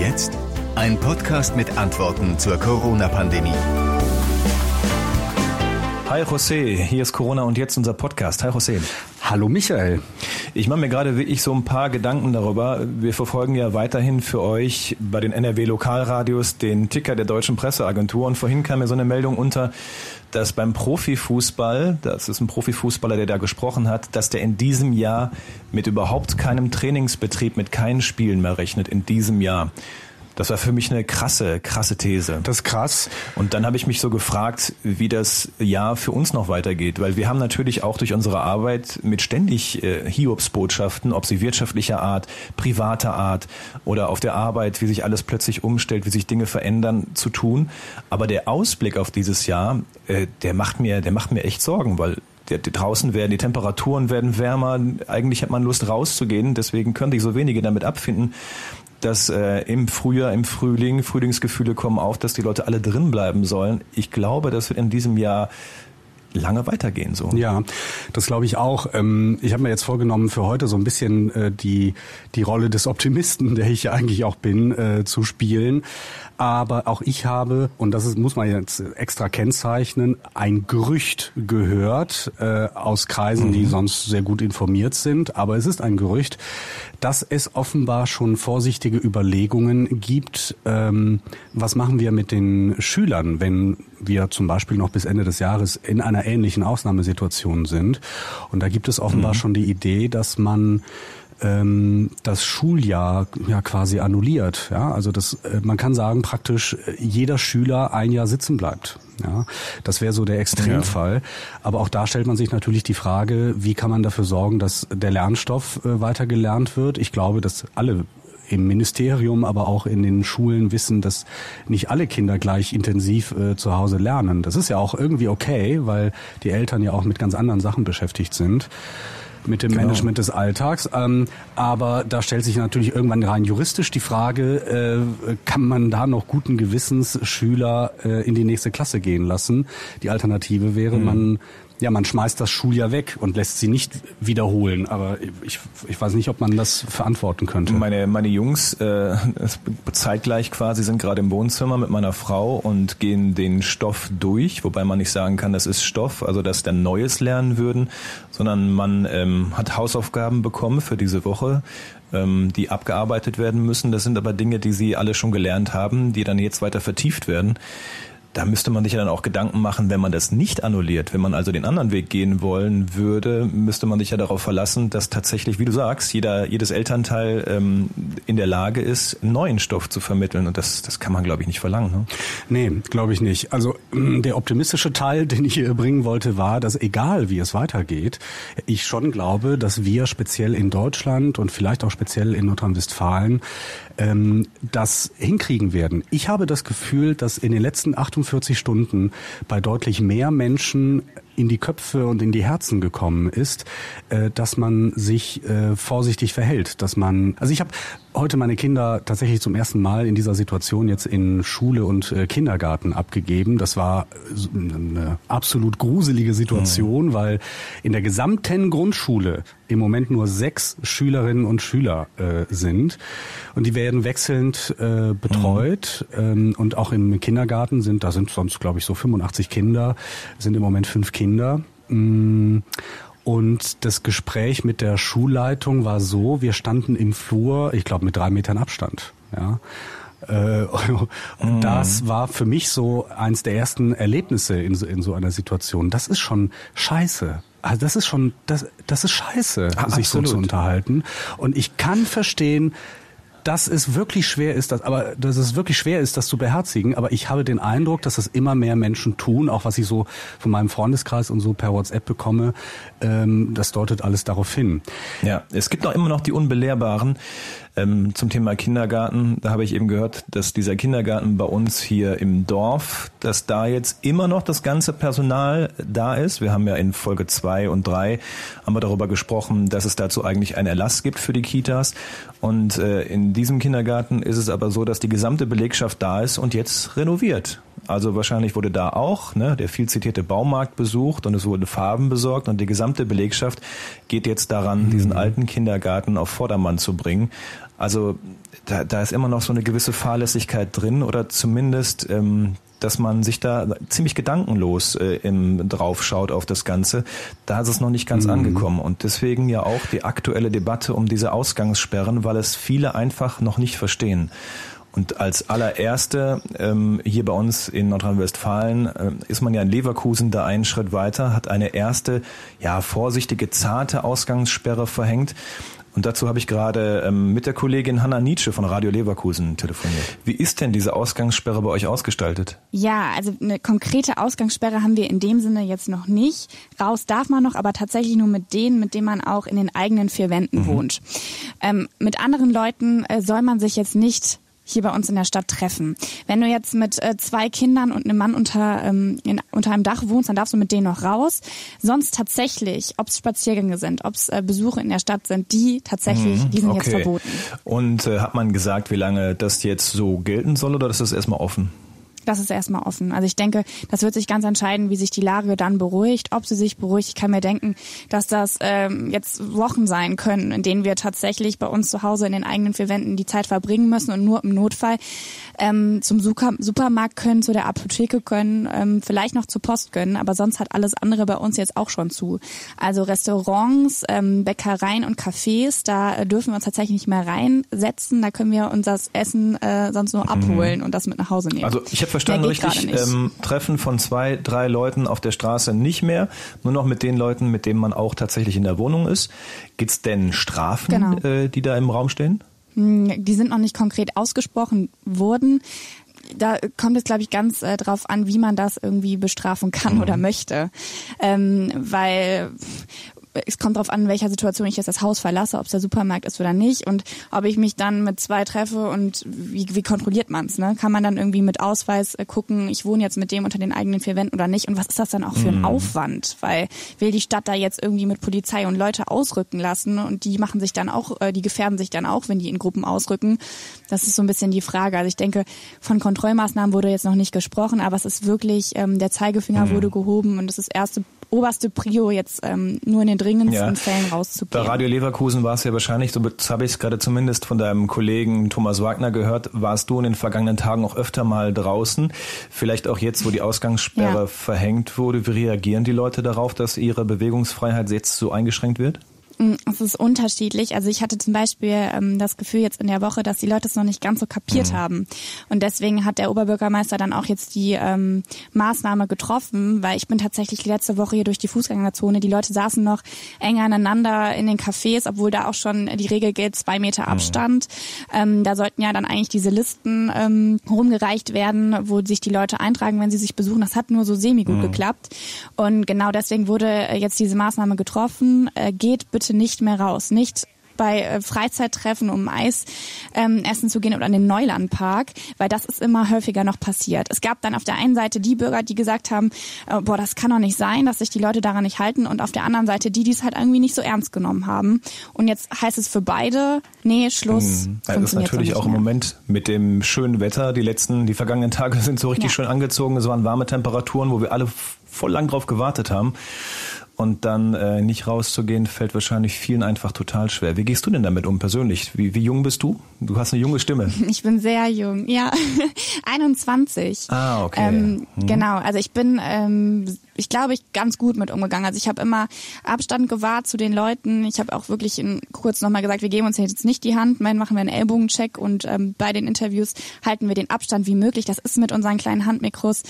jetzt? Ein Podcast mit Antworten zur Corona-Pandemie. Hi José, hier ist Corona und jetzt unser Podcast. Hi José. Hallo Michael. Ich mache mir gerade wirklich so ein paar Gedanken darüber. Wir verfolgen ja weiterhin für euch bei den NRW Lokalradios den Ticker der Deutschen Presseagentur und vorhin kam mir so eine Meldung unter, dass beim Profifußball, das ist ein Profifußballer, der da gesprochen hat, dass der in diesem Jahr mit überhaupt keinem Trainingsbetrieb, mit keinen Spielen mehr rechnet in diesem Jahr. Das war für mich eine krasse, krasse These. Das ist krass. Und dann habe ich mich so gefragt, wie das Jahr für uns noch weitergeht, weil wir haben natürlich auch durch unsere Arbeit mit ständig äh, Hiobsbotschaften, ob sie wirtschaftlicher Art, privater Art oder auf der Arbeit, wie sich alles plötzlich umstellt, wie sich Dinge verändern, zu tun. Aber der Ausblick auf dieses Jahr, äh, der macht mir, der macht mir echt Sorgen, weil draußen werden die Temperaturen werden wärmer. Eigentlich hat man Lust rauszugehen, deswegen können sich so wenige damit abfinden dass äh, im Frühjahr, im Frühling, Frühlingsgefühle kommen auf, dass die Leute alle drin bleiben sollen. Ich glaube, das wird in diesem Jahr lange weitergehen so. Ja, das glaube ich auch. Ähm, ich habe mir jetzt vorgenommen, für heute so ein bisschen äh, die, die Rolle des Optimisten, der ich ja eigentlich auch bin, äh, zu spielen. Aber auch ich habe, und das ist, muss man jetzt extra kennzeichnen, ein Gerücht gehört äh, aus Kreisen, mhm. die sonst sehr gut informiert sind. Aber es ist ein Gerücht, dass es offenbar schon vorsichtige Überlegungen gibt, ähm, was machen wir mit den Schülern, wenn wir zum Beispiel noch bis Ende des Jahres in einer ähnlichen Ausnahmesituation sind. Und da gibt es offenbar mhm. schon die Idee, dass man ähm, das Schuljahr ja quasi annulliert. Ja, also das, äh, man kann sagen, praktisch äh, jeder Schüler ein Jahr sitzen bleibt. Ja, das wäre so der Extremfall. Ja. Aber auch da stellt man sich natürlich die Frage, wie kann man dafür sorgen, dass der Lernstoff äh, weiter gelernt wird? Ich glaube, dass alle im Ministerium, aber auch in den Schulen wissen, dass nicht alle Kinder gleich intensiv äh, zu Hause lernen. Das ist ja auch irgendwie okay, weil die Eltern ja auch mit ganz anderen Sachen beschäftigt sind mit dem genau. Management des Alltags. Ähm, aber da stellt sich natürlich irgendwann rein juristisch die Frage, äh, kann man da noch guten Gewissens Schüler äh, in die nächste Klasse gehen lassen? Die Alternative wäre, mhm. man ja, man schmeißt das Schuljahr weg und lässt sie nicht wiederholen. Aber ich, ich weiß nicht, ob man das verantworten könnte. Meine, meine Jungs äh, zeitgleich quasi sind gerade im Wohnzimmer mit meiner Frau und gehen den Stoff durch, wobei man nicht sagen kann, das ist Stoff, also dass der Neues lernen würden, sondern man ähm, hat Hausaufgaben bekommen für diese Woche ähm, die abgearbeitet werden müssen. Das sind aber Dinge, die sie alle schon gelernt haben, die dann jetzt weiter vertieft werden da müsste man sich ja dann auch Gedanken machen, wenn man das nicht annulliert, wenn man also den anderen Weg gehen wollen würde, müsste man sich ja darauf verlassen, dass tatsächlich, wie du sagst, jeder, jedes Elternteil ähm, in der Lage ist, neuen Stoff zu vermitteln. Und das, das kann man, glaube ich, nicht verlangen. Ne? Nee, glaube ich nicht. Also mm, der optimistische Teil, den ich hier bringen wollte, war, dass egal wie es weitergeht, ich schon glaube, dass wir speziell in Deutschland und vielleicht auch speziell in Nordrhein-Westfalen ähm, das hinkriegen werden. Ich habe das Gefühl, dass in den letzten 48 Stunden bei deutlich mehr Menschen in die Köpfe und in die Herzen gekommen ist, äh, dass man sich äh, vorsichtig verhält, dass man, also ich habe heute meine Kinder tatsächlich zum ersten Mal in dieser Situation jetzt in Schule und äh, Kindergarten abgegeben. Das war eine absolut gruselige Situation, mhm. weil in der gesamten Grundschule im Moment nur sechs Schülerinnen und Schüler äh, sind und die werden wechselnd äh, betreut mhm. ähm, und auch im Kindergarten sind, da sind sonst glaube ich so 85 Kinder, sind im Moment fünf Kinder. Mm, und das Gespräch mit der Schulleitung war so, wir standen im Flur, ich glaube mit drei Metern Abstand. Ja. Äh, und mhm. das war für mich so eins der ersten Erlebnisse in so, in so einer Situation. Das ist schon scheiße. Also das ist schon, das, das ist scheiße, ah, sich absolut. so zu unterhalten. Und ich kann verstehen, dass es wirklich schwer ist, dass, aber dass es wirklich schwer ist, das zu beherzigen. Aber ich habe den Eindruck, dass es immer mehr Menschen tun, auch was ich so von meinem Freundeskreis und so per WhatsApp bekomme. Ähm, das deutet alles darauf hin. Ja, es gibt auch immer noch die Unbelehrbaren. Ähm, zum Thema Kindergarten, da habe ich eben gehört, dass dieser Kindergarten bei uns hier im Dorf, dass da jetzt immer noch das ganze Personal da ist. Wir haben ja in Folge zwei und drei haben darüber gesprochen, dass es dazu eigentlich einen Erlass gibt für die Kitas. Und äh, in diesem Kindergarten ist es aber so, dass die gesamte Belegschaft da ist und jetzt renoviert. Also wahrscheinlich wurde da auch ne, der viel zitierte Baumarkt besucht und es wurden Farben besorgt und die gesamte Belegschaft geht jetzt daran, mhm. diesen alten Kindergarten auf Vordermann zu bringen. Also da, da ist immer noch so eine gewisse Fahrlässigkeit drin oder zumindest ähm, dass man sich da ziemlich gedankenlos äh, im, drauf schaut auf das Ganze. Da ist es noch nicht ganz mhm. angekommen. Und deswegen ja auch die aktuelle Debatte um diese Ausgangssperren, weil es viele einfach noch nicht verstehen. Und als allererste ähm, hier bei uns in Nordrhein-Westfalen äh, ist man ja in Leverkusen da einen Schritt weiter, hat eine erste, ja, vorsichtige, zarte Ausgangssperre verhängt. Und dazu habe ich gerade ähm, mit der Kollegin Hanna Nietzsche von Radio Leverkusen telefoniert. Wie ist denn diese Ausgangssperre bei euch ausgestaltet? Ja, also eine konkrete Ausgangssperre haben wir in dem Sinne jetzt noch nicht. Raus darf man noch, aber tatsächlich nur mit denen, mit denen man auch in den eigenen vier Wänden mhm. wohnt. Ähm, mit anderen Leuten äh, soll man sich jetzt nicht hier bei uns in der Stadt treffen. Wenn du jetzt mit äh, zwei Kindern und einem Mann unter, ähm, in, unter einem Dach wohnst, dann darfst du mit denen noch raus. Sonst tatsächlich, ob es Spaziergänge sind, ob es äh, Besuche in der Stadt sind, die tatsächlich, mhm, die sind okay. jetzt verboten. Und äh, hat man gesagt, wie lange das jetzt so gelten soll oder ist das erstmal offen? Das ist erstmal offen. Also ich denke, das wird sich ganz entscheiden, wie sich die Lage dann beruhigt, ob sie sich beruhigt. Ich kann mir denken, dass das ähm, jetzt Wochen sein können, in denen wir tatsächlich bei uns zu Hause in den eigenen vier Wänden die Zeit verbringen müssen und nur im Notfall ähm, zum Supermarkt können, zu der Apotheke können, ähm, vielleicht noch zur Post können, aber sonst hat alles andere bei uns jetzt auch schon zu. Also Restaurants, ähm, Bäckereien und Cafés, da dürfen wir uns tatsächlich nicht mehr reinsetzen. Da können wir unser Essen äh, sonst nur mhm. abholen mhm. und das mit nach Hause nehmen. Also ich habe verstanden richtig, ähm, Treffen von zwei, drei Leuten auf der Straße nicht mehr, nur noch mit den Leuten, mit denen man auch tatsächlich in der Wohnung ist. Gibt's denn Strafen, genau. äh, die da im Raum stehen? Hm, die sind noch nicht konkret ausgesprochen worden. Da kommt es, glaube ich, ganz äh, drauf an, wie man das irgendwie bestrafen kann mhm. oder möchte. Ähm, weil es kommt darauf an, in welcher Situation ich jetzt das Haus verlasse, ob es der Supermarkt ist oder nicht und ob ich mich dann mit zwei treffe und wie, wie kontrolliert man es? Ne? Kann man dann irgendwie mit Ausweis äh, gucken, ich wohne jetzt mit dem unter den eigenen vier Wänden oder nicht und was ist das dann auch für ein mhm. Aufwand? Weil will die Stadt da jetzt irgendwie mit Polizei und Leute ausrücken lassen und die machen sich dann auch, äh, die gefährden sich dann auch, wenn die in Gruppen ausrücken. Das ist so ein bisschen die Frage. Also ich denke, von Kontrollmaßnahmen wurde jetzt noch nicht gesprochen, aber es ist wirklich, ähm, der Zeigefinger mhm. wurde gehoben und das ist erste oberste Prio jetzt ähm, nur in den dringendsten ja. Fällen rauszugehen. Bei Radio Leverkusen war es ja wahrscheinlich, so habe ich es gerade zumindest von deinem Kollegen Thomas Wagner gehört, warst du in den vergangenen Tagen auch öfter mal draußen. Vielleicht auch jetzt, wo die Ausgangssperre ja. verhängt wurde. Wie reagieren die Leute darauf, dass ihre Bewegungsfreiheit jetzt so eingeschränkt wird? Mm, es ist unterschiedlich. Also ich hatte zum Beispiel ähm, das Gefühl jetzt in der Woche, dass die Leute es noch nicht ganz so kapiert mhm. haben. Und deswegen hat der Oberbürgermeister dann auch jetzt die ähm, Maßnahme getroffen, weil ich bin tatsächlich letzte Woche hier durch die Fußgängerzone. Die Leute saßen noch enger aneinander in den Cafés, obwohl da auch schon die Regel gilt, zwei Meter mhm. Abstand. Ähm, da sollten ja dann eigentlich diese Listen ähm, rumgereicht werden, wo sich die Leute eintragen, wenn sie sich besuchen. Das hat nur so semi-gut mhm. geklappt. Und genau deswegen wurde jetzt diese Maßnahme getroffen. Äh, geht bitte nicht mehr raus. Nicht bei äh, Freizeittreffen, um Eis ähm, essen zu gehen oder in den Neulandpark, weil das ist immer häufiger noch passiert. Es gab dann auf der einen Seite die Bürger, die gesagt haben, äh, boah, das kann doch nicht sein, dass sich die Leute daran nicht halten und auf der anderen Seite die, die es halt irgendwie nicht so ernst genommen haben. Und jetzt heißt es für beide, nee, Schluss. Hm, das ist natürlich auch im Moment mit dem schönen Wetter. Die letzten, die vergangenen Tage sind so richtig ja. schön angezogen. Es waren warme Temperaturen, wo wir alle voll lang drauf gewartet haben und dann äh, nicht rauszugehen, fällt wahrscheinlich vielen einfach total schwer. Wie gehst du denn damit um persönlich? Wie, wie jung bist du? Du hast eine junge Stimme. Ich bin sehr jung, ja. 21. Ah, okay. Ähm, hm. Genau, also ich bin ähm, ich glaube, ich ganz gut mit umgegangen. Also ich habe immer Abstand gewahrt zu den Leuten. Ich habe auch wirklich in, kurz nochmal gesagt, wir geben uns jetzt nicht die Hand, dann machen wir einen Ellbogencheck und ähm, bei den Interviews halten wir den Abstand wie möglich. Das ist mit unseren kleinen Handmikros.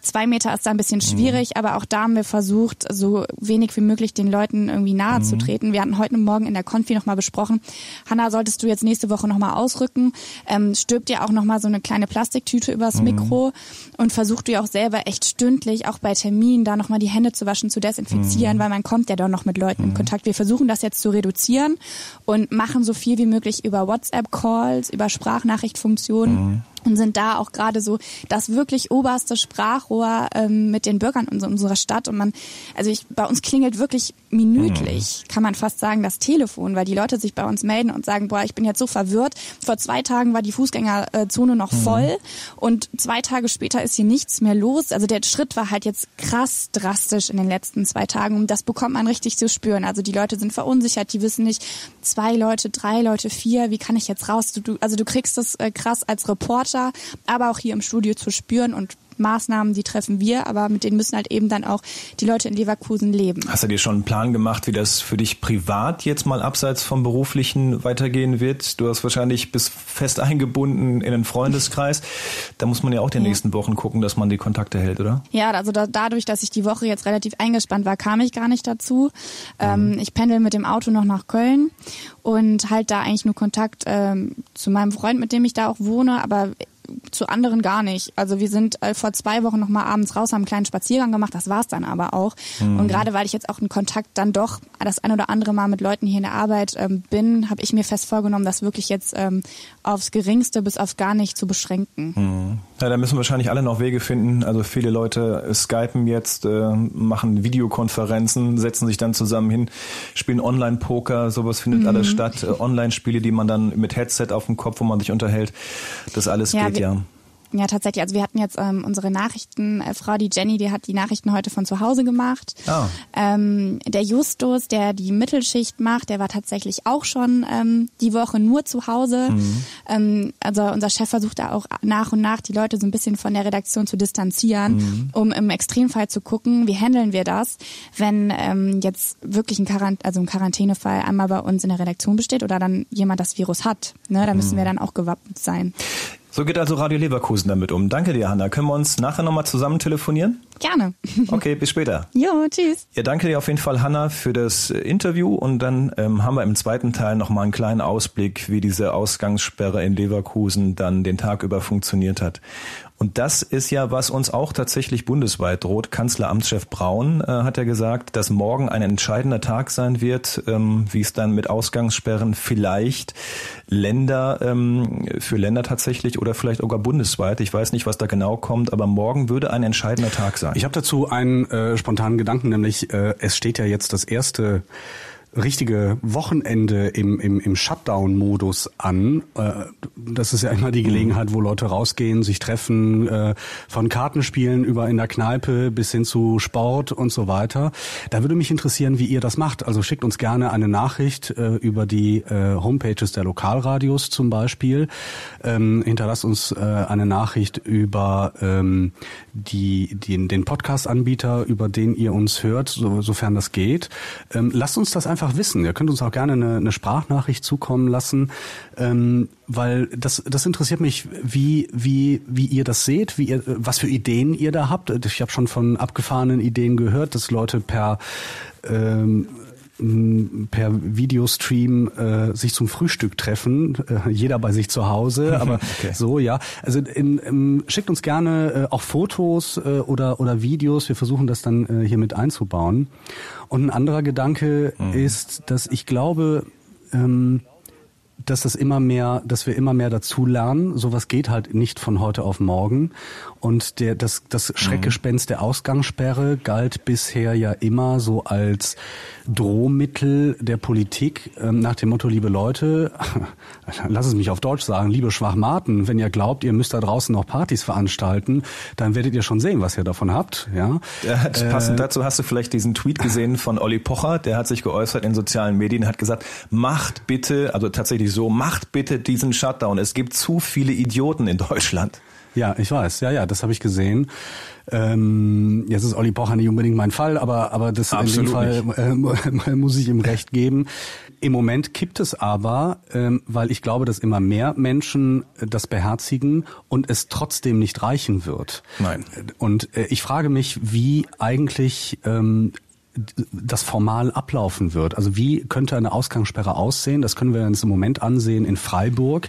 Zwei Meter ist da ein bisschen mhm. schwierig, mhm. aber auch da haben wir versucht, so wenig wie möglich den Leuten irgendwie nahe mhm. zu treten. Wir hatten heute Morgen in der Konfi nochmal besprochen, Hanna, solltest du jetzt nächste Woche nochmal ausrücken, ähm, stirbt dir auch nochmal so eine kleine Plastiktüte übers mhm. Mikro und versucht du auch selber echt stündlich, auch bei Terminen, da nochmal die Hände zu waschen, zu desinfizieren, mhm. weil man kommt ja doch noch mit Leuten mhm. in Kontakt. Wir versuchen das jetzt zu reduzieren und machen so viel wie möglich über WhatsApp-Calls, über Sprachnachrichtfunktionen. Mhm und sind da auch gerade so das wirklich oberste Sprachrohr ähm, mit den Bürgern unserer Stadt. Und man, also ich, bei uns klingelt wirklich minütlich, kann man fast sagen, das Telefon, weil die Leute sich bei uns melden und sagen, boah, ich bin jetzt so verwirrt. Vor zwei Tagen war die Fußgängerzone noch mhm. voll und zwei Tage später ist hier nichts mehr los. Also der Schritt war halt jetzt krass drastisch in den letzten zwei Tagen und das bekommt man richtig zu spüren. Also die Leute sind verunsichert, die wissen nicht, zwei Leute, drei Leute, vier, wie kann ich jetzt raus? Du, also du kriegst das äh, krass als Reporter, aber auch hier im Studio zu spüren und Maßnahmen, die treffen wir, aber mit denen müssen halt eben dann auch die Leute in Leverkusen leben. Hast du dir schon einen Plan gemacht, wie das für dich privat jetzt mal abseits vom beruflichen weitergehen wird? Du hast wahrscheinlich bis fest eingebunden in einen Freundeskreis. Da muss man ja auch die ja. nächsten Wochen gucken, dass man die Kontakte hält, oder? Ja, also da, dadurch, dass ich die Woche jetzt relativ eingespannt war, kam ich gar nicht dazu. Ähm, mhm. ich pendel mit dem Auto noch nach Köln und halt da eigentlich nur Kontakt ähm, zu meinem Freund, mit dem ich da auch wohne, aber zu anderen gar nicht. Also wir sind äh, vor zwei Wochen noch mal abends raus, haben einen kleinen Spaziergang gemacht, das war's dann aber auch. Mhm. Und gerade weil ich jetzt auch in Kontakt dann doch das ein oder andere Mal mit Leuten hier in der Arbeit ähm, bin, habe ich mir fest vorgenommen, das wirklich jetzt ähm, aufs Geringste bis auf gar nicht zu beschränken. Mhm. Ja, da müssen wahrscheinlich alle noch Wege finden. Also viele Leute skypen jetzt, äh, machen Videokonferenzen, setzen sich dann zusammen hin, spielen Online-Poker, sowas findet mhm. alles statt. Äh, Online-Spiele, die man dann mit Headset auf dem Kopf, wo man sich unterhält. Das alles ja, geht ja. Ja, tatsächlich. Also wir hatten jetzt ähm, unsere Nachrichtenfrau, die Jenny, die hat die Nachrichten heute von zu Hause gemacht. Oh. Ähm, der Justus, der die Mittelschicht macht, der war tatsächlich auch schon ähm, die Woche nur zu Hause. Mhm. Ähm, also unser Chef versucht da auch nach und nach die Leute so ein bisschen von der Redaktion zu distanzieren, mhm. um im Extremfall zu gucken, wie handeln wir das, wenn ähm, jetzt wirklich ein, Quarant also ein Quarantänefall einmal bei uns in der Redaktion besteht oder dann jemand das Virus hat. Ne? Da müssen mhm. wir dann auch gewappnet sein. So geht also Radio Leverkusen damit um. Danke dir, Hanna. Können wir uns nachher nochmal zusammen telefonieren? Gerne. Okay, bis später. Jo, tschüss. Ja, danke dir auf jeden Fall, Hanna, für das äh, Interview. Und dann ähm, haben wir im zweiten Teil nochmal einen kleinen Ausblick, wie diese Ausgangssperre in Leverkusen dann den Tag über funktioniert hat. Und das ist ja, was uns auch tatsächlich bundesweit droht. Kanzleramtschef Braun äh, hat ja gesagt, dass morgen ein entscheidender Tag sein wird, ähm, wie es dann mit Ausgangssperren vielleicht Länder, ähm, für Länder tatsächlich oder vielleicht sogar bundesweit. Ich weiß nicht, was da genau kommt, aber morgen würde ein entscheidender Tag sein. Ich habe dazu einen äh, spontanen Gedanken, nämlich äh, es steht ja jetzt das erste richtige Wochenende im, im, im Shutdown-Modus an. Äh, das ist ja immer die Gelegenheit, wo Leute rausgehen, sich treffen, äh, von Kartenspielen über in der Kneipe bis hin zu Sport und so weiter. Da würde mich interessieren, wie ihr das macht. Also schickt uns gerne eine Nachricht äh, über die Homepages der Lokalradios zum Beispiel. Ähm, hinterlasst uns eine Nachricht über ähm, die, die, den Podcast-Anbieter, über den ihr uns hört, so, sofern das geht. Ähm, lasst uns das einfach einfach wissen. Ihr könnt uns auch gerne eine, eine Sprachnachricht zukommen lassen, ähm, weil das, das interessiert mich, wie, wie, wie ihr das seht, wie ihr, was für Ideen ihr da habt. Ich habe schon von abgefahrenen Ideen gehört, dass Leute per ähm, per Videostream äh, sich zum Frühstück treffen, äh, jeder bei sich zu Hause, aber okay. so ja. Also in, in, schickt uns gerne äh, auch Fotos äh, oder oder Videos. Wir versuchen das dann äh, hier mit einzubauen. Und ein anderer Gedanke mhm. ist, dass ich glaube, ähm, dass das immer mehr, dass wir immer mehr dazu lernen. Sowas geht halt nicht von heute auf morgen. Und der, das, das Schreckgespenst der Ausgangssperre galt bisher ja immer so als Drohmittel der Politik ähm, nach dem Motto, liebe Leute, lass es mich auf Deutsch sagen, liebe Schwachmaten, wenn ihr glaubt, ihr müsst da draußen noch Partys veranstalten, dann werdet ihr schon sehen, was ihr davon habt. Ja, ja passend äh, dazu hast du vielleicht diesen Tweet gesehen von Olli Pocher, der hat sich geäußert in sozialen Medien, hat gesagt, macht bitte, also tatsächlich so, macht bitte diesen Shutdown. Es gibt zu viele Idioten in Deutschland. Ja, ich weiß. Ja, ja, das habe ich gesehen. Ähm, jetzt ist Olli Pocher nicht unbedingt mein Fall, aber aber das Absolut in dem Fall äh, muss ich ihm recht geben. Im Moment kippt es aber, ähm, weil ich glaube, dass immer mehr Menschen äh, das beherzigen und es trotzdem nicht reichen wird. Nein. Und äh, ich frage mich, wie eigentlich ähm, das formal ablaufen wird. Also wie könnte eine Ausgangssperre aussehen? Das können wir uns im Moment ansehen in Freiburg,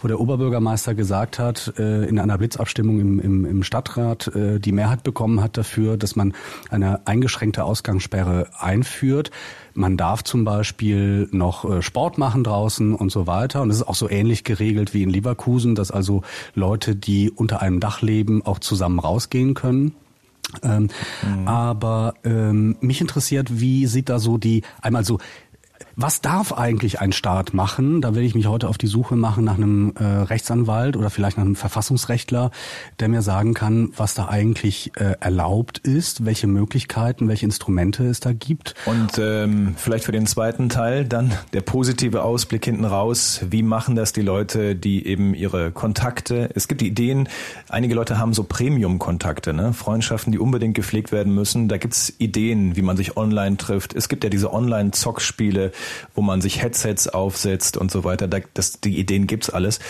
wo der Oberbürgermeister gesagt hat, äh, in einer Blitzabstimmung im, im, im Stadtrat äh, die Mehrheit bekommen hat dafür, dass man eine eingeschränkte Ausgangssperre einführt. Man darf zum Beispiel noch äh, Sport machen draußen und so weiter. Und es ist auch so ähnlich geregelt wie in Leverkusen, dass also Leute, die unter einem Dach leben, auch zusammen rausgehen können. Ähm, mhm. Aber ähm, mich interessiert, wie sieht da so die, einmal so was darf eigentlich ein Staat machen? Da will ich mich heute auf die Suche machen nach einem äh, Rechtsanwalt oder vielleicht nach einem Verfassungsrechtler, der mir sagen kann, was da eigentlich äh, erlaubt ist, welche Möglichkeiten, welche Instrumente es da gibt. Und ähm, vielleicht für den zweiten Teil dann der positive Ausblick hinten raus. Wie machen das die Leute, die eben ihre Kontakte? Es gibt Ideen, einige Leute haben so Premium-Kontakte, ne? Freundschaften, die unbedingt gepflegt werden müssen. Da gibt's Ideen, wie man sich online trifft. Es gibt ja diese Online-Zockspiele wo man sich Headsets aufsetzt und so weiter. Da, das, die Ideen gibt's alles.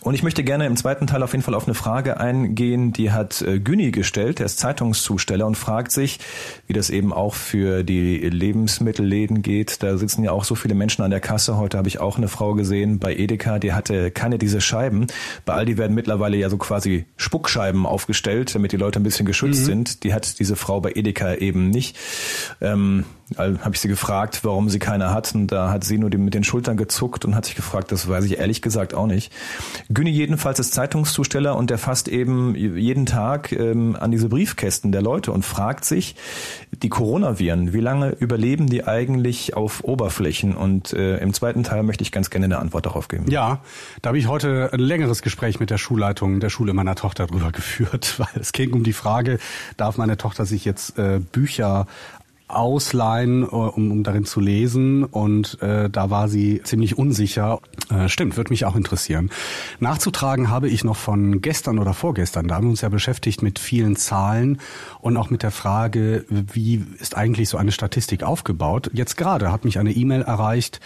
Und ich möchte gerne im zweiten Teil auf jeden Fall auf eine Frage eingehen, die hat äh, Güni gestellt, der ist Zeitungszusteller und fragt sich, wie das eben auch für die Lebensmittelläden geht. Da sitzen ja auch so viele Menschen an der Kasse. Heute habe ich auch eine Frau gesehen bei Edeka, die hatte keine diese Scheiben. Bei Aldi werden mittlerweile ja so quasi Spuckscheiben aufgestellt, damit die Leute ein bisschen geschützt mhm. sind. Die hat diese Frau bei Edeka eben nicht. Ähm, habe ich sie gefragt, warum sie keine hat. Und da hat sie nur mit den Schultern gezuckt und hat sich gefragt, das weiß ich ehrlich gesagt auch nicht. Günni jedenfalls ist Zeitungszusteller und der fasst eben jeden Tag ähm, an diese Briefkästen der Leute und fragt sich, die Coronaviren, wie lange überleben die eigentlich auf Oberflächen? Und äh, im zweiten Teil möchte ich ganz gerne eine Antwort darauf geben. Ja, da habe ich heute ein längeres Gespräch mit der Schulleitung der Schule meiner Tochter drüber geführt, weil es ging um die Frage, darf meine Tochter sich jetzt äh, Bücher ausleihen, äh, um, um darin zu lesen. Und äh, da war sie ziemlich unsicher. Äh, stimmt, würde mich auch interessieren. Nachzutragen habe ich noch von gestern oder vorgestern. Da haben wir uns ja beschäftigt mit vielen Zahlen und auch mit der Frage, wie ist eigentlich so eine Statistik aufgebaut. Jetzt gerade hat mich eine E-Mail erreicht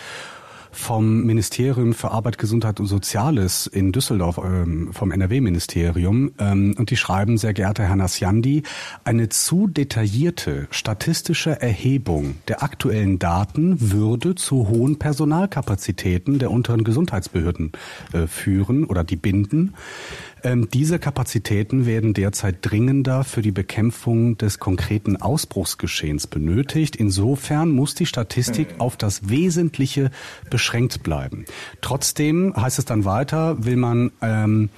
vom Ministerium für Arbeit, Gesundheit und Soziales in Düsseldorf, ähm, vom NRW-Ministerium. Ähm, und die schreiben, sehr geehrter Herr Nasjandi, eine zu detaillierte statistische Erhebung der aktuellen Daten würde zu hohen Personalkapazitäten der unteren Gesundheitsbehörden äh, führen oder die binden. Ähm, diese Kapazitäten werden derzeit dringender für die Bekämpfung des konkreten Ausbruchsgeschehens benötigt. Insofern muss die Statistik mhm. auf das Wesentliche beschränkt bleiben. Trotzdem heißt es dann weiter, will man ähm,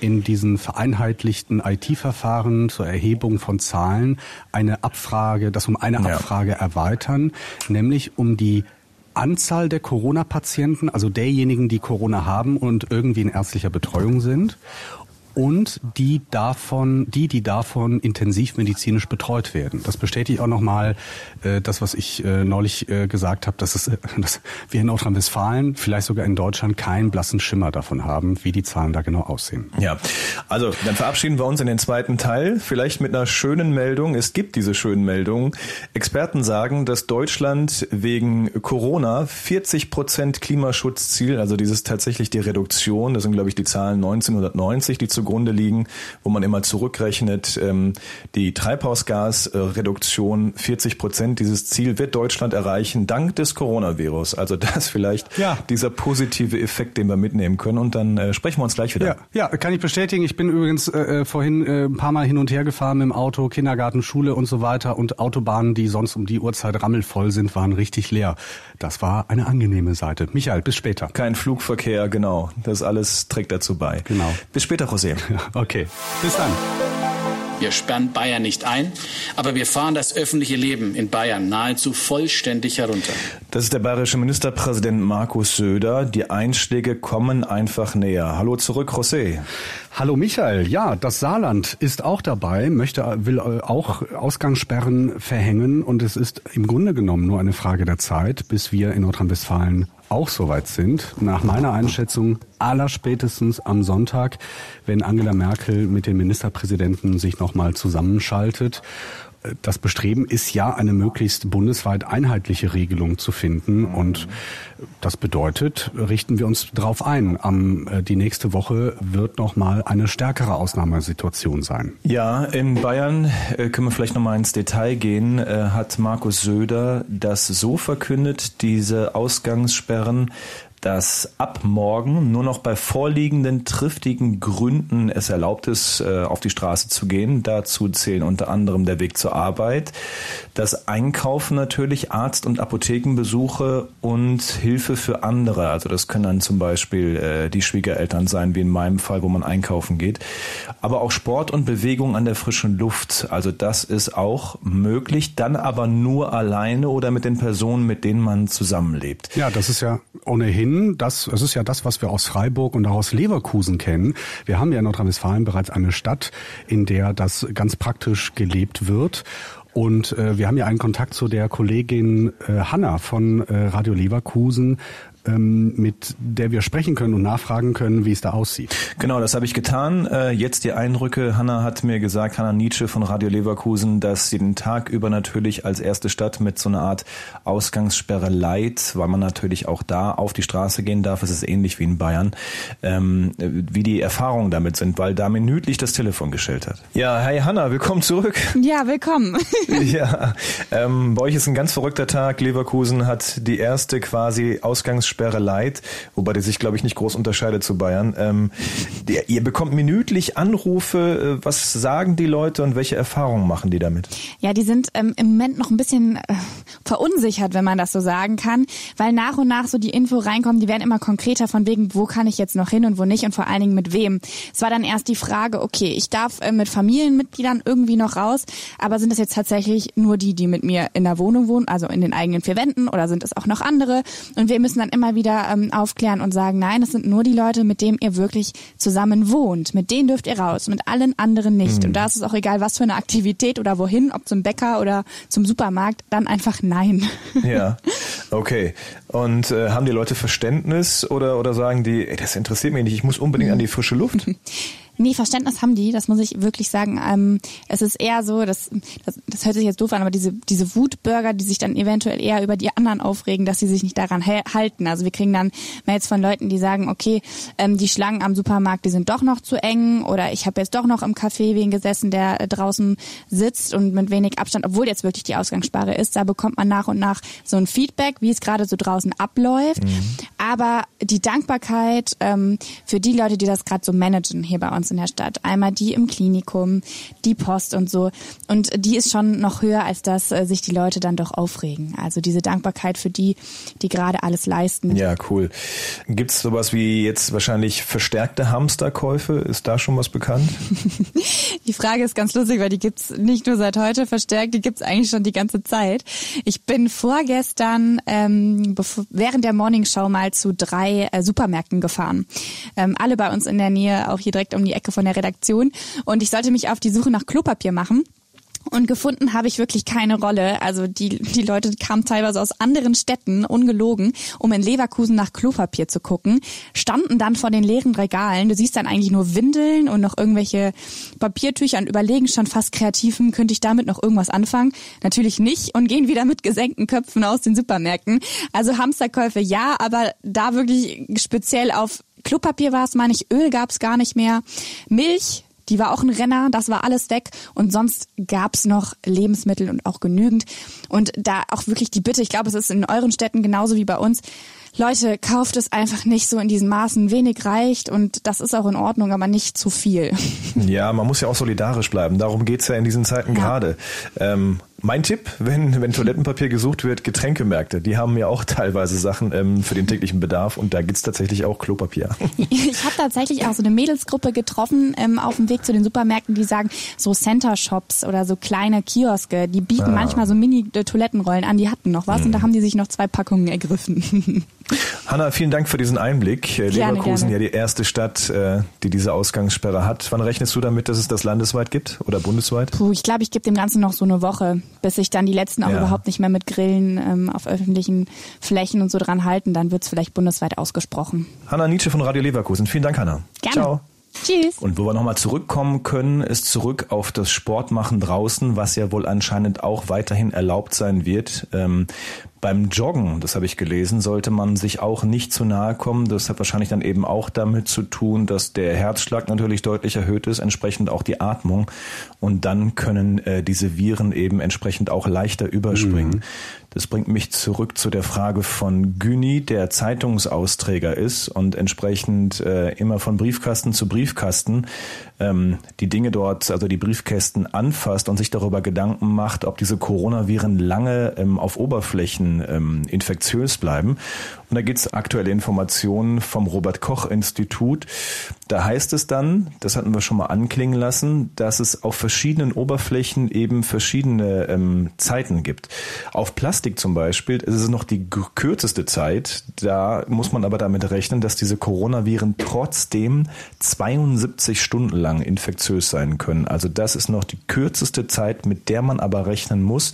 in diesen vereinheitlichten IT-Verfahren zur Erhebung von Zahlen eine Abfrage, das um eine ja. Abfrage erweitern, nämlich um die Anzahl der Corona-Patienten, also derjenigen, die Corona haben und irgendwie in ärztlicher Betreuung sind und die davon, die, die davon intensivmedizinisch betreut werden. Das bestätigt auch nochmal äh, das, was ich äh, neulich äh, gesagt habe, dass, es, äh, dass wir in Nordrhein-Westfalen, vielleicht sogar in Deutschland, keinen blassen Schimmer davon haben, wie die Zahlen da genau aussehen. Ja, also dann verabschieden wir uns in den zweiten Teil, vielleicht mit einer schönen Meldung. Es gibt diese schönen Meldungen. Experten sagen, dass Deutschland wegen Corona 40 Prozent Klimaschutzziel, also dieses tatsächlich die Reduktion, das sind glaube ich die Zahlen 1990, die zu zugrunde liegen, wo man immer zurückrechnet, ähm, die Treibhausgasreduktion 40 Prozent, dieses Ziel wird Deutschland erreichen, dank des Coronavirus. Also das vielleicht ja. dieser positive Effekt, den wir mitnehmen können. Und dann äh, sprechen wir uns gleich wieder. Ja, ja kann ich bestätigen. Ich bin übrigens äh, äh, vorhin äh, ein paar Mal hin und her gefahren dem Auto, Kindergarten, Schule und so weiter. Und Autobahnen, die sonst um die Uhrzeit rammelvoll sind, waren richtig leer. Das war eine angenehme Seite. Michael, bis später. Kein Flugverkehr, genau. Das alles trägt dazu bei. Genau. Bis später, José. Okay, bis dann. Wir sperren Bayern nicht ein, aber wir fahren das öffentliche Leben in Bayern nahezu vollständig herunter. Das ist der bayerische Ministerpräsident Markus Söder. Die Einschläge kommen einfach näher. Hallo zurück, José. Hallo Michael. Ja, das Saarland ist auch dabei, möchte, will auch Ausgangssperren verhängen und es ist im Grunde genommen nur eine Frage der Zeit, bis wir in Nordrhein-Westfalen auch soweit sind. Nach meiner Einschätzung allerspätestens am Sonntag, wenn Angela Merkel mit den Ministerpräsidenten sich nochmal zusammenschaltet das Bestreben ist ja, eine möglichst bundesweit einheitliche Regelung zu finden. Und das bedeutet, richten wir uns darauf ein. Am, äh, die nächste Woche wird nochmal eine stärkere Ausnahmesituation sein. Ja, in Bayern äh, können wir vielleicht nochmal ins Detail gehen. Äh, hat Markus Söder das so verkündet, diese Ausgangssperren, dass ab morgen nur noch bei vorliegenden triftigen Gründen es erlaubt ist, äh, auf die Straße zu gehen. Dazu zählen unter anderem der Weg zur Arbeit, das Einkaufen natürlich, Arzt- und Apothekenbesuche und Hilfe für andere. Also das können dann zum Beispiel äh, die Schwiegereltern sein, wie in meinem Fall, wo man einkaufen geht. Aber auch Sport und Bewegung an der frischen Luft. Also das ist auch möglich, dann aber nur alleine oder mit den Personen, mit denen man zusammenlebt. Ja, das ist ja ohnehin, das, es ist ja das, was wir aus Freiburg und auch aus Leverkusen kennen. Wir haben ja in Nordrhein-Westfalen bereits eine Stadt, in der das ganz praktisch gelebt wird. Und äh, wir haben ja einen Kontakt zu der Kollegin äh, Hanna von äh, Radio Leverkusen, mit der wir sprechen können und nachfragen können, wie es da aussieht. Genau, das habe ich getan. Äh, jetzt die Eindrücke. Hanna hat mir gesagt, Hanna Nietzsche von Radio Leverkusen, dass sie den Tag über natürlich als erste Stadt mit so einer Art Ausgangssperre leiht, weil man natürlich auch da auf die Straße gehen darf. Es ist ähnlich wie in Bayern, ähm, wie die Erfahrungen damit sind, weil da minütlich das Telefon gestellt hat. Ja, hey Hanna, willkommen zurück. Ja, willkommen. ja, ähm, bei euch ist ein ganz verrückter Tag. Leverkusen hat die erste quasi Ausgangssperre Sperre leid, wobei die sich, glaube ich, nicht groß unterscheidet zu Bayern. Ähm, der, ihr bekommt minütlich Anrufe. Äh, was sagen die Leute und welche Erfahrungen machen die damit? Ja, die sind ähm, im Moment noch ein bisschen äh, verunsichert, wenn man das so sagen kann, weil nach und nach so die Info reinkommt, die werden immer konkreter von wegen, wo kann ich jetzt noch hin und wo nicht und vor allen Dingen mit wem. Es war dann erst die Frage, okay, ich darf äh, mit Familienmitgliedern irgendwie noch raus, aber sind es jetzt tatsächlich nur die, die mit mir in der Wohnung wohnen, also in den eigenen vier Wänden oder sind es auch noch andere? Und wir müssen dann immer wieder ähm, aufklären und sagen, nein, es sind nur die Leute, mit denen ihr wirklich zusammen wohnt. Mit denen dürft ihr raus, mit allen anderen nicht. Mhm. Und da ist es auch egal, was für eine Aktivität oder wohin, ob zum Bäcker oder zum Supermarkt, dann einfach nein. Ja, okay. Und äh, haben die Leute Verständnis oder, oder sagen die, ey, das interessiert mich nicht, ich muss unbedingt an die frische Luft? Nee, Verständnis haben die, das muss ich wirklich sagen. Ähm, es ist eher so, dass, das, das hört sich jetzt doof an, aber diese, diese Wutbürger, die sich dann eventuell eher über die anderen aufregen, dass sie sich nicht daran halten. Also wir kriegen dann Mails von Leuten, die sagen, okay, ähm, die Schlangen am Supermarkt, die sind doch noch zu eng oder ich habe jetzt doch noch im Café wen gesessen, der äh, draußen sitzt und mit wenig Abstand, obwohl jetzt wirklich die Ausgangssperre ist, da bekommt man nach und nach so ein Feedback, wie es gerade so draußen abläuft. Mhm. Aber die Dankbarkeit ähm, für die Leute, die das gerade so managen hier bei uns uns in der Stadt. Einmal die im Klinikum, die Post und so. Und die ist schon noch höher, als dass äh, sich die Leute dann doch aufregen. Also diese Dankbarkeit für die, die gerade alles leisten. Ja, cool. Gibt es sowas wie jetzt wahrscheinlich verstärkte Hamsterkäufe? Ist da schon was bekannt? die Frage ist ganz lustig, weil die gibt's nicht nur seit heute verstärkt, die gibt's eigentlich schon die ganze Zeit. Ich bin vorgestern ähm, während der Morningshow mal zu drei äh, Supermärkten gefahren. Ähm, alle bei uns in der Nähe, auch hier direkt um die Ecke von der Redaktion. Und ich sollte mich auf die Suche nach Klopapier machen. Und gefunden habe ich wirklich keine Rolle. Also die, die Leute kamen teilweise aus anderen Städten, ungelogen, um in Leverkusen nach Klopapier zu gucken, standen dann vor den leeren Regalen. Du siehst dann eigentlich nur Windeln und noch irgendwelche Papiertücher und überlegen schon fast kreativen, könnte ich damit noch irgendwas anfangen? Natürlich nicht und gehen wieder mit gesenkten Köpfen aus den Supermärkten. Also Hamsterkäufe ja, aber da wirklich speziell auf Klopapier war es, meine ich, Öl gab es gar nicht mehr. Milch, die war auch ein Renner, das war alles weg. Und sonst gab's noch Lebensmittel und auch genügend. Und da auch wirklich die Bitte, ich glaube, es ist in euren Städten genauso wie bei uns. Leute, kauft es einfach nicht so in diesen Maßen. Wenig reicht und das ist auch in Ordnung, aber nicht zu viel. Ja, man muss ja auch solidarisch bleiben. Darum geht's ja in diesen Zeiten ja. gerade. Ähm, mein Tipp, wenn, wenn Toilettenpapier gesucht wird, Getränkemärkte. Die haben ja auch teilweise Sachen ähm, für den täglichen Bedarf und da gibt's tatsächlich auch Klopapier. Ich habe tatsächlich auch so eine Mädelsgruppe getroffen ähm, auf dem Weg zu den Supermärkten, die sagen, so Center-Shops oder so kleine Kioske, die bieten ah. manchmal so Mini-Toilettenrollen an, die hatten noch was mhm. und da haben die sich noch zwei Packungen ergriffen. Hanna, vielen Dank für diesen Einblick. Äh, gerne, Leverkusen gerne. ja die erste Stadt, äh, die diese Ausgangssperre hat. Wann rechnest du damit, dass es das landesweit gibt oder bundesweit? Puh, ich glaube, ich gebe dem Ganzen noch so eine Woche, bis sich dann die letzten auch ja. überhaupt nicht mehr mit Grillen ähm, auf öffentlichen Flächen und so dran halten. Dann wird es vielleicht bundesweit ausgesprochen. Hanna Nietzsche von Radio Leverkusen. Vielen Dank, Hanna. Gerne. Ciao. Tschüss. Und wo wir nochmal zurückkommen können, ist zurück auf das Sportmachen draußen, was ja wohl anscheinend auch weiterhin erlaubt sein wird. Ähm, Beim Joggen, das habe ich gelesen, sollte man sich auch nicht zu nahe kommen. Das hat wahrscheinlich dann eben auch damit zu tun, dass der Herzschlag natürlich deutlich erhöht ist, entsprechend auch die Atmung. Und dann können äh, diese Viren eben entsprechend auch leichter überspringen. Mhm. Das bringt mich zurück zu der Frage von Güni, der Zeitungsausträger ist und entsprechend äh, immer von Briefkasten zu Briefkasten ähm, die Dinge dort, also die Briefkästen anfasst und sich darüber Gedanken macht, ob diese Coronaviren lange ähm, auf Oberflächen ähm, infektiös bleiben. Und da gibt es aktuelle Informationen vom Robert Koch Institut. Da heißt es dann, das hatten wir schon mal anklingen lassen, dass es auf verschiedenen Oberflächen eben verschiedene ähm, Zeiten gibt. Auf Plastik zum Beispiel ist es noch die kürzeste Zeit. Da muss man aber damit rechnen, dass diese Coronaviren trotzdem 72 Stunden lang infektiös sein können. Also das ist noch die kürzeste Zeit, mit der man aber rechnen muss.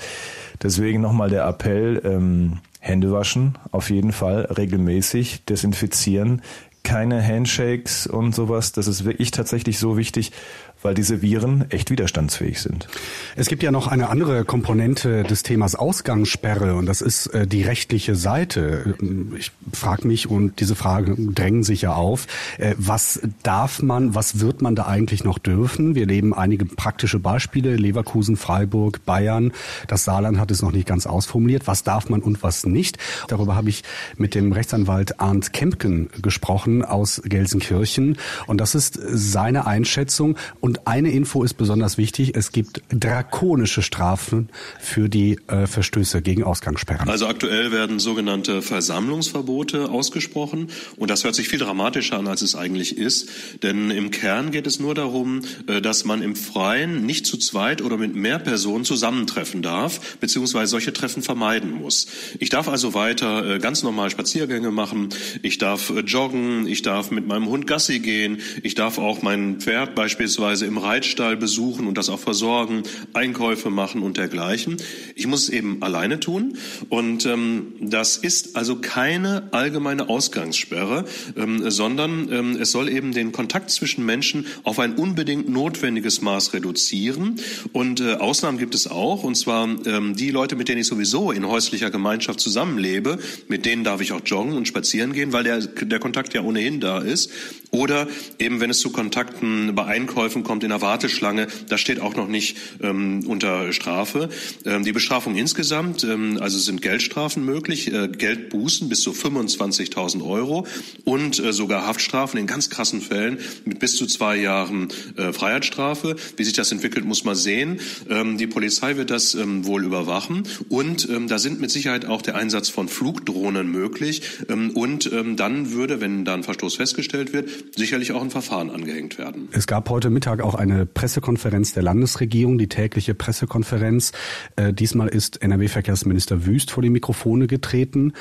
Deswegen nochmal der Appell, ähm, Hände waschen, auf jeden Fall regelmäßig, desinfizieren, keine Handshakes und sowas. Das ist wirklich tatsächlich so wichtig, weil diese Viren echt widerstandsfähig sind. Es gibt ja noch eine andere Komponente des Themas Ausgangssperre und das ist äh, die rechtliche Seite. Ich frage mich und diese Fragen drängen sich ja auf, äh, was darf man, was wird man da eigentlich noch dürfen? Wir leben einige praktische Beispiele, Leverkusen, Freiburg, Bayern, das Saarland hat es noch nicht ganz ausformuliert, was darf man und was nicht. Darüber habe ich mit dem Rechtsanwalt Arndt Kempken gesprochen aus Gelsenkirchen und das ist seine Einschätzung und und eine Info ist besonders wichtig. Es gibt drakonische Strafen für die äh, Verstöße gegen Ausgangssperren. Also aktuell werden sogenannte Versammlungsverbote ausgesprochen. Und das hört sich viel dramatischer an, als es eigentlich ist. Denn im Kern geht es nur darum, äh, dass man im Freien nicht zu zweit oder mit mehr Personen zusammentreffen darf, beziehungsweise solche Treffen vermeiden muss. Ich darf also weiter äh, ganz normal Spaziergänge machen. Ich darf äh, joggen. Ich darf mit meinem Hund Gassi gehen. Ich darf auch mein Pferd beispielsweise beispielsweise im Reitstall besuchen und das auch versorgen, Einkäufe machen und dergleichen. Ich muss es eben alleine tun. Und ähm, das ist also keine allgemeine Ausgangssperre, ähm, sondern ähm, es soll eben den Kontakt zwischen Menschen auf ein unbedingt notwendiges Maß reduzieren. Und äh, Ausnahmen gibt es auch. Und zwar ähm, die Leute, mit denen ich sowieso in häuslicher Gemeinschaft zusammenlebe, mit denen darf ich auch joggen und spazieren gehen, weil der, der Kontakt ja ohnehin da ist. Oder eben wenn es zu Kontakten bei Einkäufen kommt, kommt in der Warteschlange, das steht auch noch nicht ähm, unter Strafe. Ähm, die Bestrafung insgesamt, ähm, also sind Geldstrafen möglich, äh, Geldbußen bis zu 25.000 Euro und äh, sogar Haftstrafen in ganz krassen Fällen mit bis zu zwei Jahren äh, Freiheitsstrafe. Wie sich das entwickelt, muss man sehen. Ähm, die Polizei wird das ähm, wohl überwachen und ähm, da sind mit Sicherheit auch der Einsatz von Flugdrohnen möglich ähm, und ähm, dann würde, wenn dann Verstoß festgestellt wird, sicherlich auch ein Verfahren angehängt werden. Es gab heute Mittag auch eine Pressekonferenz der Landesregierung, die tägliche Pressekonferenz. Äh, diesmal ist NRW-Verkehrsminister Wüst vor die Mikrofone getreten.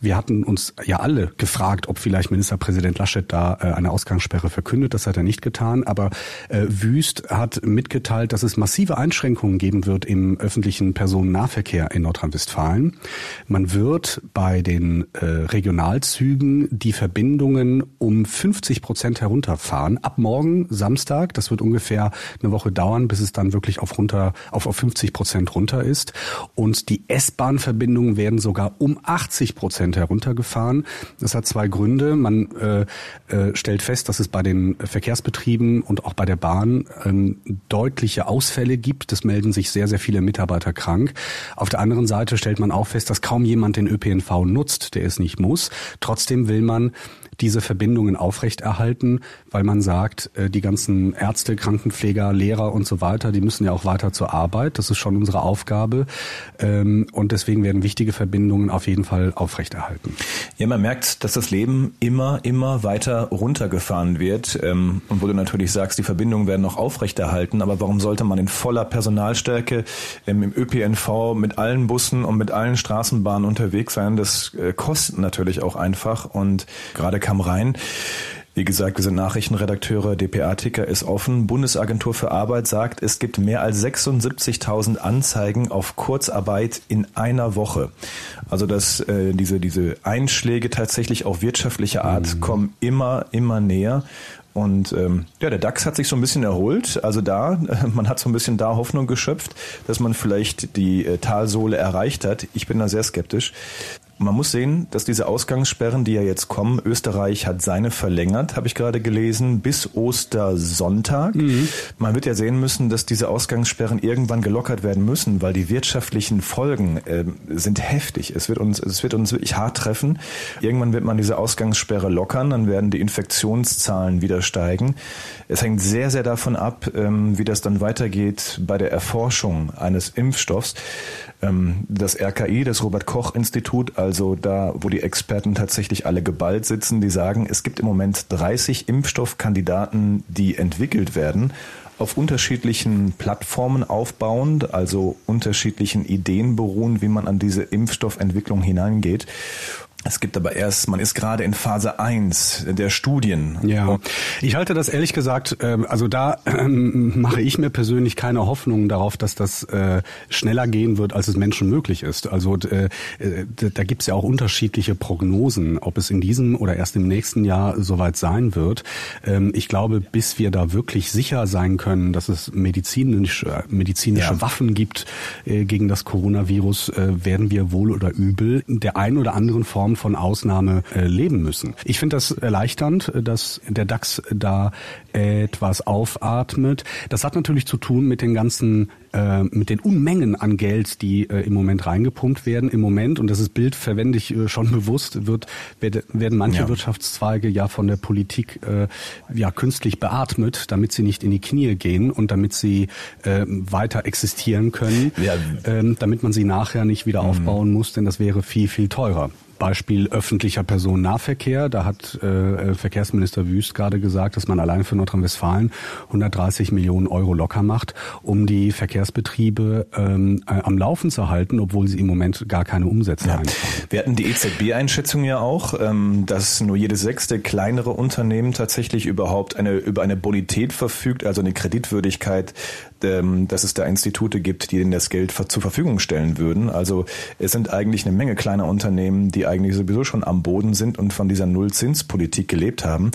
Wir hatten uns ja alle gefragt, ob vielleicht Ministerpräsident Laschet da äh, eine Ausgangssperre verkündet. Das hat er nicht getan. Aber äh, Wüst hat mitgeteilt, dass es massive Einschränkungen geben wird im öffentlichen Personennahverkehr in Nordrhein-Westfalen. Man wird bei den äh, Regionalzügen die Verbindungen um 50 Prozent herunterfahren. Ab morgen Samstag, das wird ungefähr eine Woche dauern, bis es dann wirklich auf runter, auf, auf 50 Prozent runter ist. Und die S-Bahn-Verbindungen werden sogar um 80 Prozent heruntergefahren. Das hat zwei Gründe. Man äh, äh, stellt fest, dass es bei den Verkehrsbetrieben und auch bei der Bahn ähm, deutliche Ausfälle gibt. Das melden sich sehr, sehr viele Mitarbeiter krank. Auf der anderen Seite stellt man auch fest, dass kaum jemand den ÖPNV nutzt, der es nicht muss. Trotzdem will man diese Verbindungen aufrechterhalten, weil man sagt, äh, die ganzen Ärzte, Krankenpfleger, Lehrer und so weiter, die müssen ja auch weiter zur Arbeit. Das ist schon unsere Aufgabe. Ähm, und deswegen werden wichtige Verbindungen auf jeden Fall aufrechterhalten. Ja, man merkt, dass das Leben immer, immer weiter runtergefahren wird. Ähm, und wo du natürlich sagst, die Verbindungen werden noch aufrechterhalten. Aber warum sollte man in voller Personalstärke ähm, im ÖPNV mit allen Bussen und mit allen Straßenbahnen unterwegs sein? Das äh, kostet natürlich auch einfach. Und gerade kam rein. Wie gesagt, wir sind Nachrichtenredakteure, DPA-Ticker ist offen. Bundesagentur für Arbeit sagt, es gibt mehr als 76.000 Anzeigen auf Kurzarbeit in einer Woche. Also dass äh, diese, diese Einschläge tatsächlich auch wirtschaftlicher Art mhm. kommen immer, immer näher. und ähm, ja, der DAX hat sich so ein bisschen erholt. Also da, man hat so ein bisschen da Hoffnung geschöpft, dass man vielleicht die äh, Talsohle erreicht hat. Ich bin da sehr skeptisch. Man muss sehen, dass diese Ausgangssperren, die ja jetzt kommen, Österreich hat seine verlängert, habe ich gerade gelesen, bis Ostersonntag. Mhm. Man wird ja sehen müssen, dass diese Ausgangssperren irgendwann gelockert werden müssen, weil die wirtschaftlichen Folgen äh, sind heftig. Es wird uns, es wird uns wirklich hart treffen. Irgendwann wird man diese Ausgangssperre lockern, dann werden die Infektionszahlen wieder steigen. Es hängt sehr, sehr davon ab, ähm, wie das dann weitergeht bei der Erforschung eines Impfstoffs. Ähm, das RKI, das Robert Koch Institut, also da, wo die Experten tatsächlich alle geballt sitzen, die sagen, es gibt im Moment 30 Impfstoffkandidaten, die entwickelt werden auf unterschiedlichen Plattformen aufbauend, also unterschiedlichen Ideen beruhen, wie man an diese Impfstoffentwicklung hineingeht. Es gibt aber erst, man ist gerade in Phase 1 der Studien. Ja, ich halte das ehrlich gesagt, ähm, also da ähm, mache ich mir persönlich keine Hoffnung darauf, dass das äh, schneller gehen wird, als es Menschen möglich ist. Also äh, da gibt es ja auch unterschiedliche Prognosen, ob es in diesem oder erst im nächsten Jahr soweit sein wird. Ähm, ich glaube, bis wir da wirklich sicher sein können, dass es medizinische, medizinische ja. Waffen gibt äh, gegen das Coronavirus, werden wir wohl oder übel der ein oder anderen Form Form von Ausnahme äh, leben müssen. Ich finde das erleichternd, äh, dass der DAX da etwas aufatmet. Das hat natürlich zu tun mit den ganzen, äh, mit den Unmengen an Geld, die äh, im Moment reingepumpt werden. Im Moment, und das ist Bild verwende ich äh, schon bewusst, wird, werden manche ja. Wirtschaftszweige ja von der Politik ja künstlich beatmet, damit sie nicht in die Knie gehen und damit sie weiter existieren können, ja. ähm, damit man sie nachher nicht wieder mhm. aufbauen muss, denn das wäre viel, viel teurer. Beispiel öffentlicher Personennahverkehr. Da hat äh, Verkehrsminister Wüst gerade gesagt, dass man allein für Nordrhein-Westfalen 130 Millionen Euro locker macht, um die Verkehrsbetriebe ähm, äh, am Laufen zu halten, obwohl sie im Moment gar keine Umsätze ja. einfahren. Wir hatten die EZB-Einschätzung ja auch, ähm, dass nur jedes sechste kleinere Unternehmen tatsächlich überhaupt eine über eine Bonität verfügt, also eine Kreditwürdigkeit ähm, dass es da Institute gibt, die ihnen das Geld zur Verfügung stellen würden. Also es sind eigentlich eine Menge kleiner Unternehmen, die eigentlich sowieso schon am Boden sind und von dieser Nullzinspolitik gelebt haben.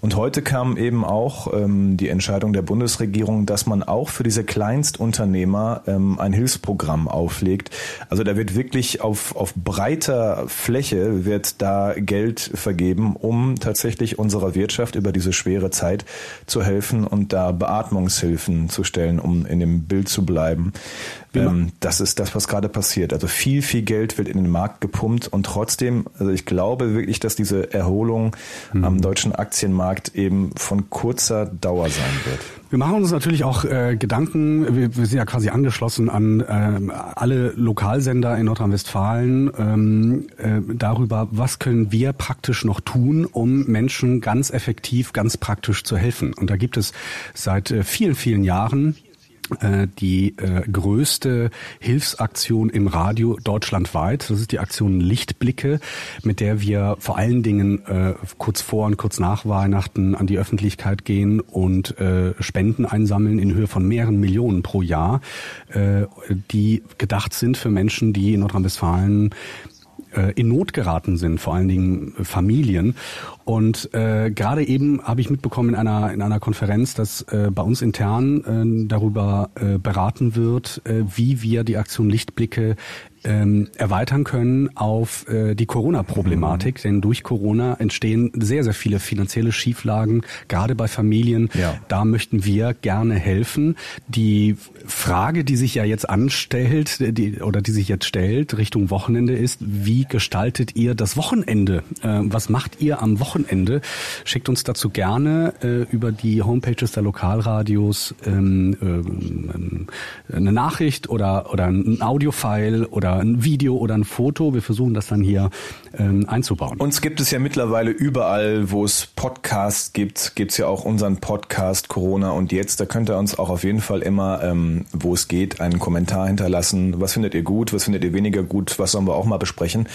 Und heute kam eben auch ähm, die Entscheidung der Bundesregierung, dass man auch für diese Kleinstunternehmer ähm, ein Hilfsprogramm auflegt. Also da wird wirklich auf, auf breiter Fläche wird da Geld vergeben, um tatsächlich unserer Wirtschaft über diese schwere Zeit zu helfen und da Beatmungshilfen zu stellen, um um in dem Bild zu bleiben. Ähm, das ist das, was gerade passiert. Also viel, viel Geld wird in den Markt gepumpt und trotzdem, also ich glaube wirklich, dass diese Erholung mhm. am deutschen Aktienmarkt eben von kurzer Dauer sein wird. Wir machen uns natürlich auch äh, Gedanken, wir, wir sind ja quasi angeschlossen an äh, alle Lokalsender in Nordrhein-Westfalen ähm, äh, darüber, was können wir praktisch noch tun, um Menschen ganz effektiv, ganz praktisch zu helfen. Und da gibt es seit äh, vielen, vielen Jahren die äh, größte Hilfsaktion im Radio deutschlandweit. Das ist die Aktion Lichtblicke, mit der wir vor allen Dingen äh, kurz vor und kurz nach Weihnachten an die Öffentlichkeit gehen und äh, Spenden einsammeln in Höhe von mehreren Millionen pro Jahr, äh, die gedacht sind für Menschen, die in Nordrhein-Westfalen äh, in Not geraten sind, vor allen Dingen Familien. Und äh, gerade eben habe ich mitbekommen in einer in einer Konferenz, dass äh, bei uns intern äh, darüber äh, beraten wird, äh, wie wir die Aktion Lichtblicke ähm, erweitern können auf äh, die Corona-Problematik. Mhm. Denn durch Corona entstehen sehr, sehr viele finanzielle Schieflagen, gerade bei Familien. Ja. Da möchten wir gerne helfen. Die Frage, die sich ja jetzt anstellt, die, oder die sich jetzt stellt Richtung Wochenende ist, wie gestaltet ihr das Wochenende? Äh, was macht ihr am Wochenende? Schickt uns dazu gerne äh, über die Homepages der Lokalradios ähm, ähm, eine Nachricht oder, oder ein Audiofile oder ein Video oder ein Foto. Wir versuchen das dann hier ähm, einzubauen. Uns gibt es ja mittlerweile überall, wo es Podcasts gibt, gibt es ja auch unseren Podcast Corona und jetzt. Da könnt ihr uns auch auf jeden Fall immer, ähm, wo es geht, einen Kommentar hinterlassen. Was findet ihr gut, was findet ihr weniger gut, was sollen wir auch mal besprechen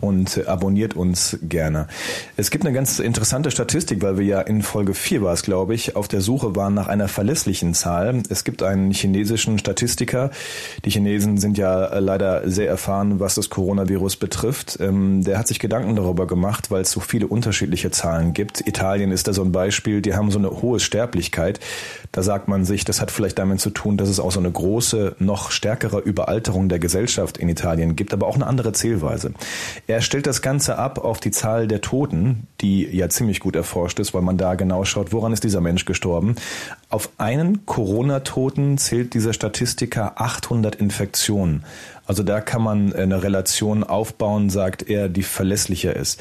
und äh, abonniert uns gerne. Es gibt eine ganz interessante Statistik, weil wir ja in Folge 4 war es, glaube ich, auf der Suche waren nach einer verlässlichen Zahl. Es gibt einen chinesischen Statistiker. Die Chinesen sind ja leider sehr sehr erfahren, was das Coronavirus betrifft. Ähm, der hat sich Gedanken darüber gemacht, weil es so viele unterschiedliche Zahlen gibt. Italien ist da so ein Beispiel, die haben so eine hohe Sterblichkeit. Da sagt man sich, das hat vielleicht damit zu tun, dass es auch so eine große, noch stärkere Überalterung der Gesellschaft in Italien gibt, aber auch eine andere Zählweise. Er stellt das Ganze ab auf die Zahl der Toten, die ja ziemlich gut erforscht ist, weil man da genau schaut, woran ist dieser Mensch gestorben. Auf einen Corona-Toten zählt dieser Statistiker 800 Infektionen. Also da kann man eine Relation aufbauen, sagt er, die verlässlicher ist.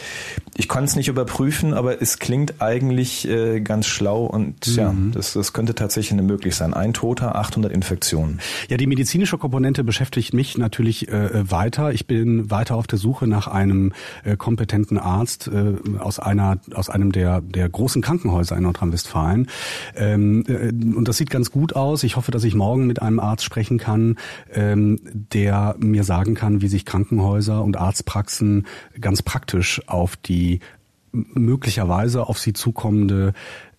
Ich kann es nicht überprüfen, aber es klingt eigentlich äh, ganz schlau und mhm. ja, das, das könnte tatsächlich eine möglich sein. Ein Toter, 800 Infektionen. Ja, die medizinische Komponente beschäftigt mich natürlich äh, weiter. Ich bin weiter auf der Suche nach einem äh, kompetenten Arzt äh, aus einer aus einem der der großen Krankenhäuser in Nordrhein-Westfalen. Ähm, äh, und das sieht ganz gut aus. Ich hoffe, dass ich morgen mit einem Arzt sprechen kann, ähm, der mir sagen kann, wie sich Krankenhäuser und Arztpraxen ganz praktisch auf die möglicherweise auf sie zukommende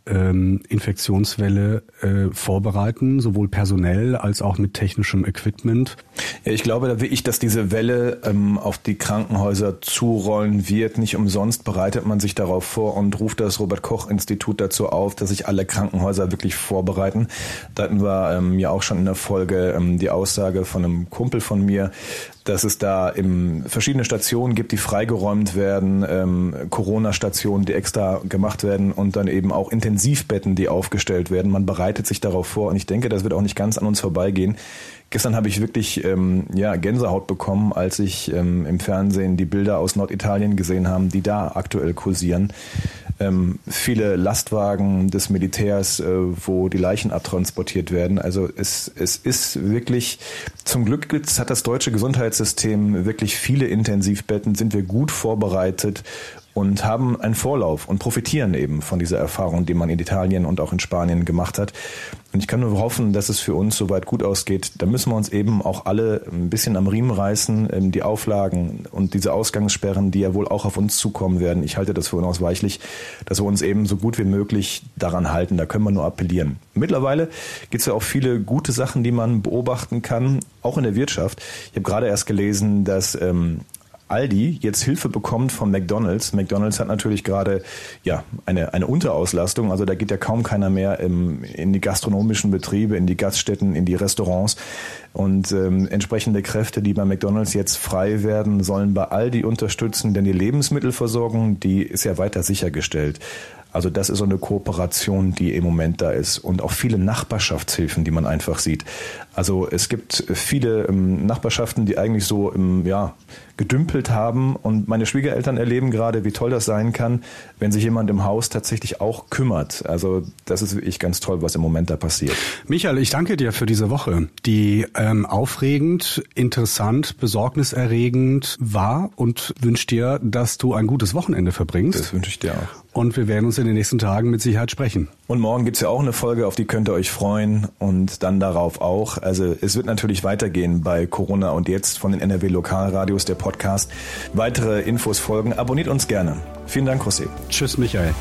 ähm, Infektionswelle äh, vorbereiten, sowohl personell als auch mit technischem Equipment. Ja, ich glaube da wirklich, dass diese Welle ähm, auf die Krankenhäuser zurollen wird. Nicht umsonst bereitet man sich darauf vor und ruft das Robert Koch Institut dazu auf, dass sich alle Krankenhäuser wirklich vorbereiten. Da hatten wir ähm, ja auch schon in der Folge ähm, die Aussage von einem Kumpel von mir, dass es da im, verschiedene Stationen gibt, die freigeräumt werden, ähm, Corona-Stationen, die extra gemacht werden und dann eben auch Intensivbetten, die aufgestellt werden. Man bereitet sich darauf vor und ich denke, das wird auch nicht ganz an uns vorbeigehen. Gestern habe ich wirklich ähm, ja, Gänsehaut bekommen, als ich ähm, im Fernsehen die Bilder aus Norditalien gesehen habe, die da aktuell kursieren ähm, viele Lastwagen des Militärs, äh, wo die Leichen abtransportiert werden. Also es, es ist wirklich, zum Glück hat das deutsche Gesundheitssystem wirklich viele Intensivbetten, sind wir gut vorbereitet und haben einen Vorlauf und profitieren eben von dieser Erfahrung, die man in Italien und auch in Spanien gemacht hat. Und ich kann nur hoffen, dass es für uns soweit gut ausgeht. Da müssen wir uns eben auch alle ein bisschen am Riemen reißen, ähm, die Auflagen und diese Ausgangssperren, die ja wohl auch auf uns zukommen werden. Ich halte das für unausweichlich, dass wir uns eben so gut wie möglich daran halten. Da können wir nur appellieren. Mittlerweile gibt es ja auch viele gute Sachen, die man beobachten kann, auch in der Wirtschaft. Ich habe gerade erst gelesen, dass ähm, Aldi jetzt Hilfe bekommt von McDonald's. McDonald's hat natürlich gerade ja eine, eine Unterauslastung, also da geht ja kaum keiner mehr im, in die gastronomischen Betriebe, in die Gaststätten, in die Restaurants. Und ähm, entsprechende Kräfte, die bei McDonald's jetzt frei werden, sollen bei Aldi unterstützen, denn die Lebensmittelversorgung, die ist ja weiter sichergestellt. Also das ist so eine Kooperation, die im Moment da ist und auch viele Nachbarschaftshilfen, die man einfach sieht. Also es gibt viele ähm, Nachbarschaften, die eigentlich so ähm, ja, gedümpelt haben und meine Schwiegereltern erleben gerade, wie toll das sein kann, wenn sich jemand im Haus tatsächlich auch kümmert. Also das ist wirklich ganz toll, was im Moment da passiert. Michael, ich danke dir für diese Woche, die ähm, aufregend, interessant, besorgniserregend war und wünsche dir, dass du ein gutes Wochenende verbringst. Das wünsche ich dir auch. Und wir werden uns in den nächsten Tagen mit Sicherheit sprechen. Und morgen gibt's ja auch eine Folge, auf die könnt ihr euch freuen und dann darauf auch. Also es wird natürlich weitergehen bei Corona und jetzt von den NRW Lokalradios, der Podcast. Weitere Infos folgen. Abonniert uns gerne. Vielen Dank, José. Tschüss, Michael.